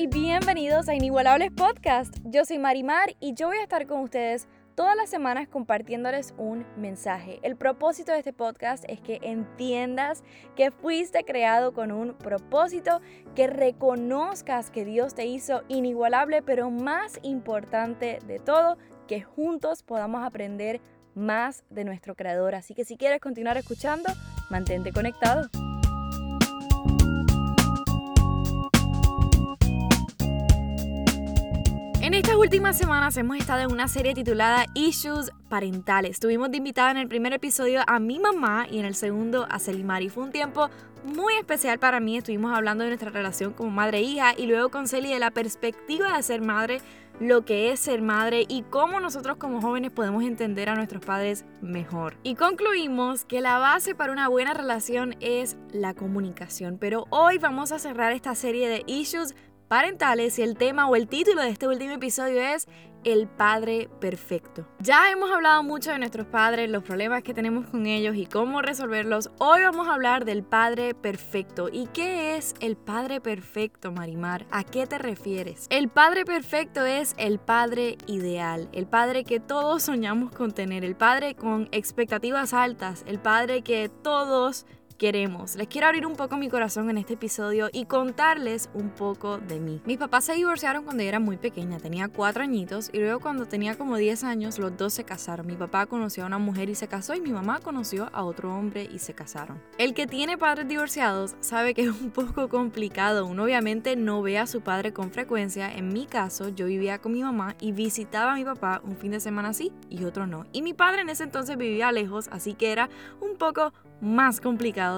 y bienvenidos a Inigualables Podcast. Yo soy Marimar y yo voy a estar con ustedes todas las semanas compartiéndoles un mensaje. El propósito de este podcast es que entiendas que fuiste creado con un propósito, que reconozcas que Dios te hizo inigualable, pero más importante de todo, que juntos podamos aprender más de nuestro creador. Así que si quieres continuar escuchando, mantente conectado. Últimas semanas hemos estado en una serie titulada Issues Parentales. Tuvimos de invitada en el primer episodio a mi mamá y en el segundo a Celimari. Fue un tiempo muy especial para mí. Estuvimos hablando de nuestra relación como madre e hija y luego con Celi de la perspectiva de ser madre, lo que es ser madre y cómo nosotros como jóvenes podemos entender a nuestros padres mejor. Y concluimos que la base para una buena relación es la comunicación. Pero hoy vamos a cerrar esta serie de Issues parentales y el tema o el título de este último episodio es El Padre Perfecto. Ya hemos hablado mucho de nuestros padres, los problemas que tenemos con ellos y cómo resolverlos. Hoy vamos a hablar del Padre Perfecto. ¿Y qué es el Padre Perfecto, Marimar? ¿A qué te refieres? El Padre Perfecto es el Padre ideal, el Padre que todos soñamos con tener, el Padre con expectativas altas, el Padre que todos queremos. Les quiero abrir un poco mi corazón en este episodio y contarles un poco de mí. Mis papás se divorciaron cuando yo era muy pequeña, tenía cuatro añitos y luego cuando tenía como 10 años los dos se casaron. Mi papá conoció a una mujer y se casó y mi mamá conoció a otro hombre y se casaron. El que tiene padres divorciados sabe que es un poco complicado. Uno obviamente no ve a su padre con frecuencia. En mi caso yo vivía con mi mamá y visitaba a mi papá un fin de semana sí y otro no. Y mi padre en ese entonces vivía lejos, así que era un poco más complicado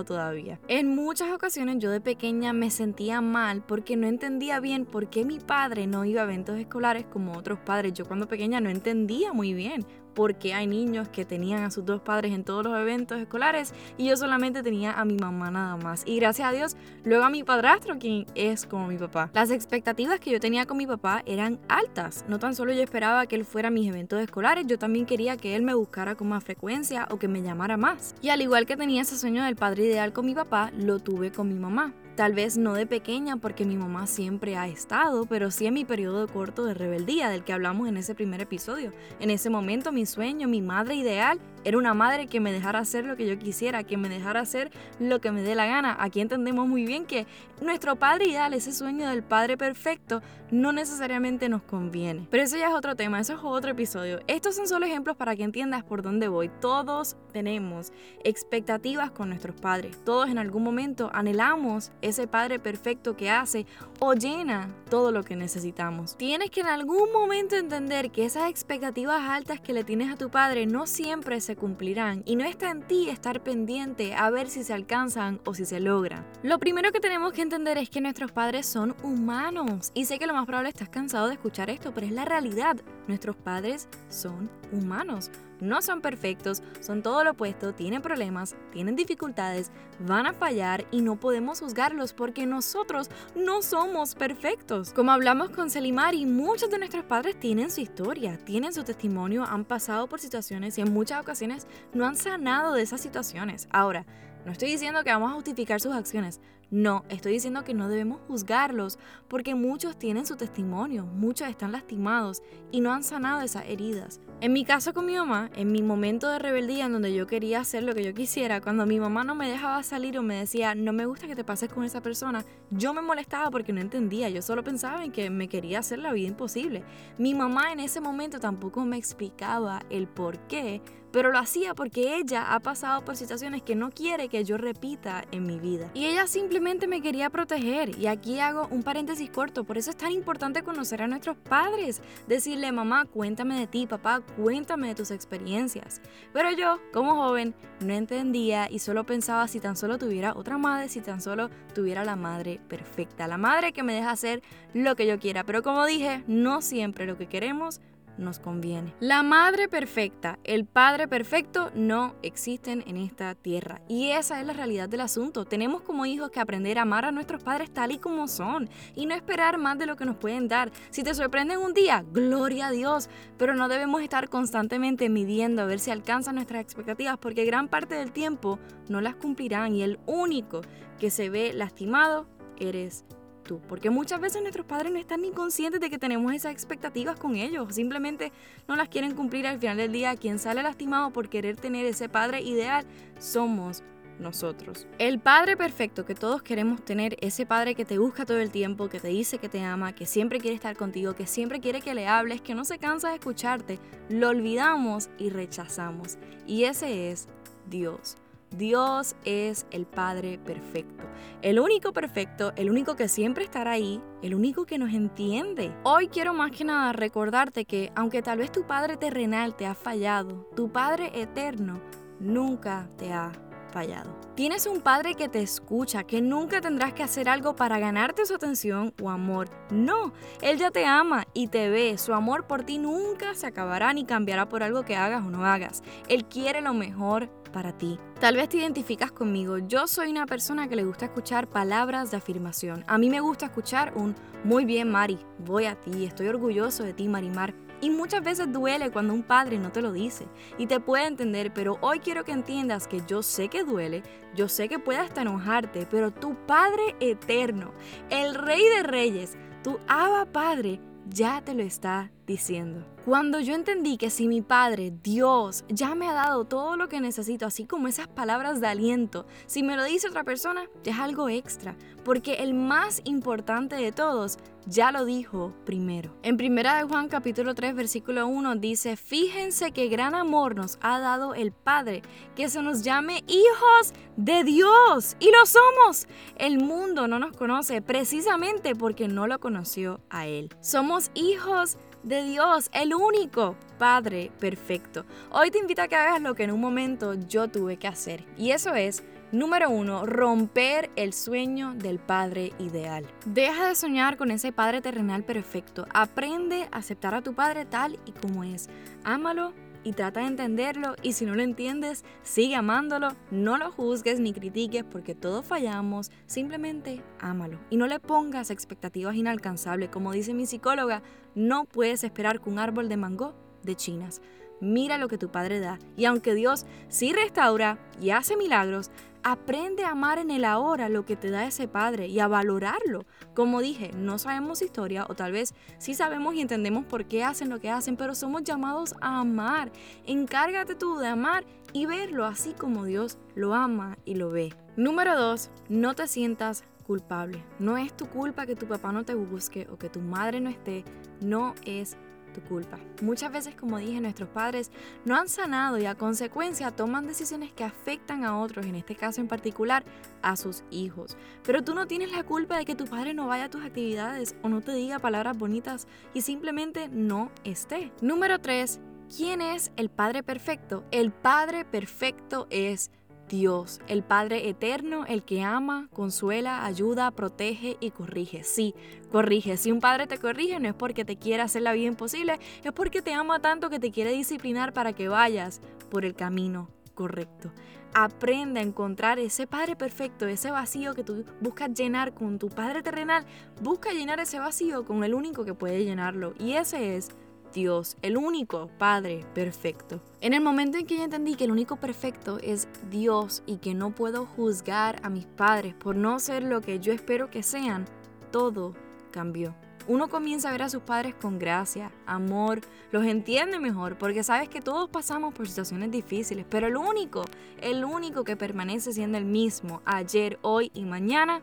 En muchas ocasiones yo de pequeña me sentía mal porque no entendía bien por qué mi padre no iba a eventos escolares como otros padres. Yo cuando pequeña no entendía muy bien porque hay niños que tenían a sus dos padres en todos los eventos escolares y yo solamente tenía a mi mamá nada más. Y gracias a Dios, luego a mi padrastro, quien es como mi papá. Las expectativas que yo tenía con mi papá eran altas. No tan solo yo esperaba que él fuera a mis eventos escolares, yo también quería que él me buscara con más frecuencia o que me llamara más. Y al igual que tenía ese sueño del padre ideal con mi papá, lo tuve con mi mamá. Tal vez no de pequeña porque mi mamá siempre ha estado, pero sí en mi periodo corto de rebeldía del que hablamos en ese primer episodio. En ese momento mi sueño, mi madre ideal, era una madre que me dejara hacer lo que yo quisiera, que me dejara hacer lo que me dé la gana. Aquí entendemos muy bien que nuestro padre ideal, ese sueño del padre perfecto, no necesariamente nos conviene. Pero eso ya es otro tema, eso es otro episodio. Estos son solo ejemplos para que entiendas por dónde voy. Todos tenemos expectativas con nuestros padres. Todos en algún momento anhelamos ese Padre perfecto que hace o llena todo lo que necesitamos. Tienes que en algún momento entender que esas expectativas altas que le tienes a tu Padre no siempre se cumplirán y no está en ti estar pendiente a ver si se alcanzan o si se logran. Lo primero que tenemos que entender es que nuestros padres son humanos y sé que lo más probable estás cansado de escuchar esto, pero es la realidad. Nuestros padres son humanos no son perfectos, son todo lo opuesto, tienen problemas, tienen dificultades, van a fallar y no podemos juzgarlos porque nosotros no somos perfectos. Como hablamos con Selimari, muchos de nuestros padres tienen su historia, tienen su testimonio, han pasado por situaciones y en muchas ocasiones no han sanado de esas situaciones. Ahora, no estoy diciendo que vamos a justificar sus acciones, no, estoy diciendo que no debemos juzgarlos porque muchos tienen su testimonio, muchos están lastimados y no han sanado esas heridas. En mi caso con mi mamá, en mi momento de rebeldía en donde yo quería hacer lo que yo quisiera, cuando mi mamá no me dejaba salir o me decía, no me gusta que te pases con esa persona, yo me molestaba porque no entendía, yo solo pensaba en que me quería hacer la vida imposible. Mi mamá en ese momento tampoco me explicaba el por qué pero lo hacía porque ella ha pasado por situaciones que no quiere que yo repita en mi vida. Y ella simplemente me quería proteger. Y aquí hago un paréntesis corto, por eso es tan importante conocer a nuestros padres, decirle, mamá, cuéntame de ti, papá, cuéntame de tus experiencias. Pero yo, como joven, no entendía y solo pensaba si tan solo tuviera otra madre, si tan solo tuviera la madre perfecta, la madre que me deja hacer lo que yo quiera. Pero como dije, no siempre lo que queremos nos conviene. La madre perfecta, el padre perfecto no existen en esta tierra. Y esa es la realidad del asunto. Tenemos como hijos que aprender a amar a nuestros padres tal y como son y no esperar más de lo que nos pueden dar. Si te sorprenden un día, gloria a Dios, pero no debemos estar constantemente midiendo a ver si alcanzan nuestras expectativas porque gran parte del tiempo no las cumplirán y el único que se ve lastimado eres porque muchas veces nuestros padres no están ni conscientes de que tenemos esas expectativas con ellos, simplemente no las quieren cumplir al final del día. Quien sale lastimado por querer tener ese padre ideal somos nosotros. El padre perfecto que todos queremos tener, ese padre que te busca todo el tiempo, que te dice que te ama, que siempre quiere estar contigo, que siempre quiere que le hables, que no se cansa de escucharte, lo olvidamos y rechazamos. Y ese es Dios. Dios es el Padre perfecto, el único perfecto, el único que siempre estará ahí, el único que nos entiende. Hoy quiero más que nada recordarte que aunque tal vez tu Padre terrenal te ha fallado, tu Padre eterno nunca te ha fallado. Tienes un padre que te escucha, que nunca tendrás que hacer algo para ganarte su atención o amor. No, él ya te ama y te ve. Su amor por ti nunca se acabará ni cambiará por algo que hagas o no hagas. Él quiere lo mejor para ti. Tal vez te identificas conmigo. Yo soy una persona que le gusta escuchar palabras de afirmación. A mí me gusta escuchar un muy bien, Mari, voy a ti, estoy orgulloso de ti, Marimar. Y muchas veces duele cuando un padre no te lo dice. Y te puede entender, pero hoy quiero que entiendas que yo sé que duele, yo sé que puede hasta enojarte, pero tu Padre eterno, el Rey de Reyes, tu Abba Padre, ya te lo está diciendo. Cuando yo entendí que si mi Padre, Dios, ya me ha dado todo lo que necesito, así como esas palabras de aliento, si me lo dice otra persona, ya es algo extra, porque el más importante de todos ya lo dijo primero. En primera de Juan capítulo 3 versículo 1 dice, "Fíjense qué gran amor nos ha dado el Padre, que se nos llame hijos de Dios, y lo somos. El mundo no nos conoce precisamente porque no lo conoció a él. Somos hijos de Dios, el único Padre perfecto. Hoy te invito a que hagas lo que en un momento yo tuve que hacer. Y eso es, número uno, romper el sueño del Padre ideal. Deja de soñar con ese Padre terrenal perfecto. Aprende a aceptar a tu Padre tal y como es. Ámalo y trata de entenderlo y si no lo entiendes, sigue amándolo, no lo juzgues ni critiques porque todos fallamos, simplemente ámalo y no le pongas expectativas inalcanzables. Como dice mi psicóloga, no puedes esperar que un árbol de mango de chinas. Mira lo que tu padre da y aunque Dios sí restaura y hace milagros, Aprende a amar en el ahora lo que te da ese padre y a valorarlo. Como dije, no sabemos historia o tal vez sí sabemos y entendemos por qué hacen lo que hacen, pero somos llamados a amar. Encárgate tú de amar y verlo así como Dios lo ama y lo ve. Número 2. No te sientas culpable. No es tu culpa que tu papá no te busque o que tu madre no esté. No es tu culpa. Muchas veces, como dije, nuestros padres no han sanado y a consecuencia toman decisiones que afectan a otros, en este caso en particular a sus hijos. Pero tú no tienes la culpa de que tu padre no vaya a tus actividades o no te diga palabras bonitas y simplemente no esté. Número 3. ¿Quién es el Padre Perfecto? El Padre Perfecto es Dios, el Padre eterno, el que ama, consuela, ayuda, protege y corrige. Sí, corrige. Si un padre te corrige no es porque te quiera hacer la vida imposible, es porque te ama tanto que te quiere disciplinar para que vayas por el camino correcto. Aprende a encontrar ese Padre perfecto, ese vacío que tú buscas llenar con tu Padre terrenal. Busca llenar ese vacío con el único que puede llenarlo y ese es Dios, el único Padre perfecto. En el momento en que yo entendí que el único perfecto es Dios y que no puedo juzgar a mis padres por no ser lo que yo espero que sean, todo cambió. Uno comienza a ver a sus padres con gracia, amor, los entiende mejor, porque sabes que todos pasamos por situaciones difíciles, pero el único, el único que permanece siendo el mismo ayer, hoy y mañana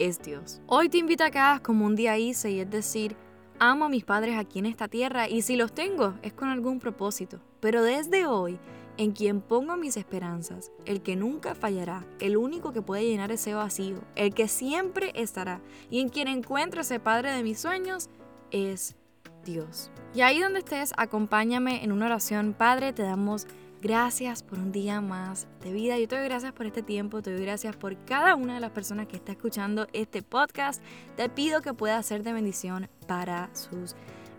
es Dios. Hoy te invito a que hagas como un día hice y es decir, Amo a mis padres aquí en esta tierra y si los tengo es con algún propósito. Pero desde hoy, en quien pongo mis esperanzas, el que nunca fallará, el único que puede llenar ese vacío, el que siempre estará y en quien encuentro ese Padre de mis sueños, es Dios. Y ahí donde estés, acompáñame en una oración. Padre, te damos Gracias por un día más de vida. Yo te doy gracias por este tiempo, te doy gracias por cada una de las personas que está escuchando este podcast. Te pido que pueda ser de bendición para sus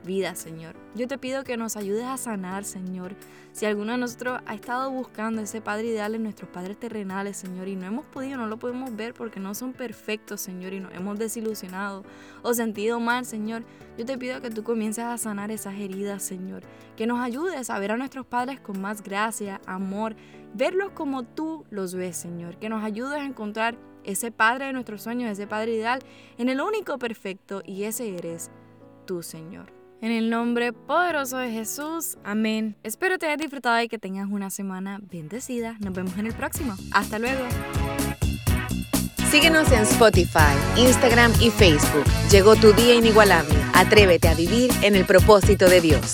vida, Señor. Yo te pido que nos ayudes a sanar, Señor. Si alguno de nosotros ha estado buscando ese Padre ideal en nuestros padres terrenales, Señor, y no hemos podido, no lo podemos ver porque no son perfectos, Señor, y nos hemos desilusionado o sentido mal, Señor, yo te pido que tú comiences a sanar esas heridas, Señor. Que nos ayudes a ver a nuestros padres con más gracia, amor, verlos como tú los ves, Señor. Que nos ayudes a encontrar ese Padre de nuestros sueños, ese Padre ideal, en el único perfecto y ese eres tú, Señor. En el nombre poderoso de Jesús, amén. Espero te hayas disfrutado y que tengas una semana bendecida. Nos vemos en el próximo. Hasta luego. Síguenos en Spotify, Instagram y Facebook. Llegó tu día inigualable. Atrévete a vivir en el propósito de Dios.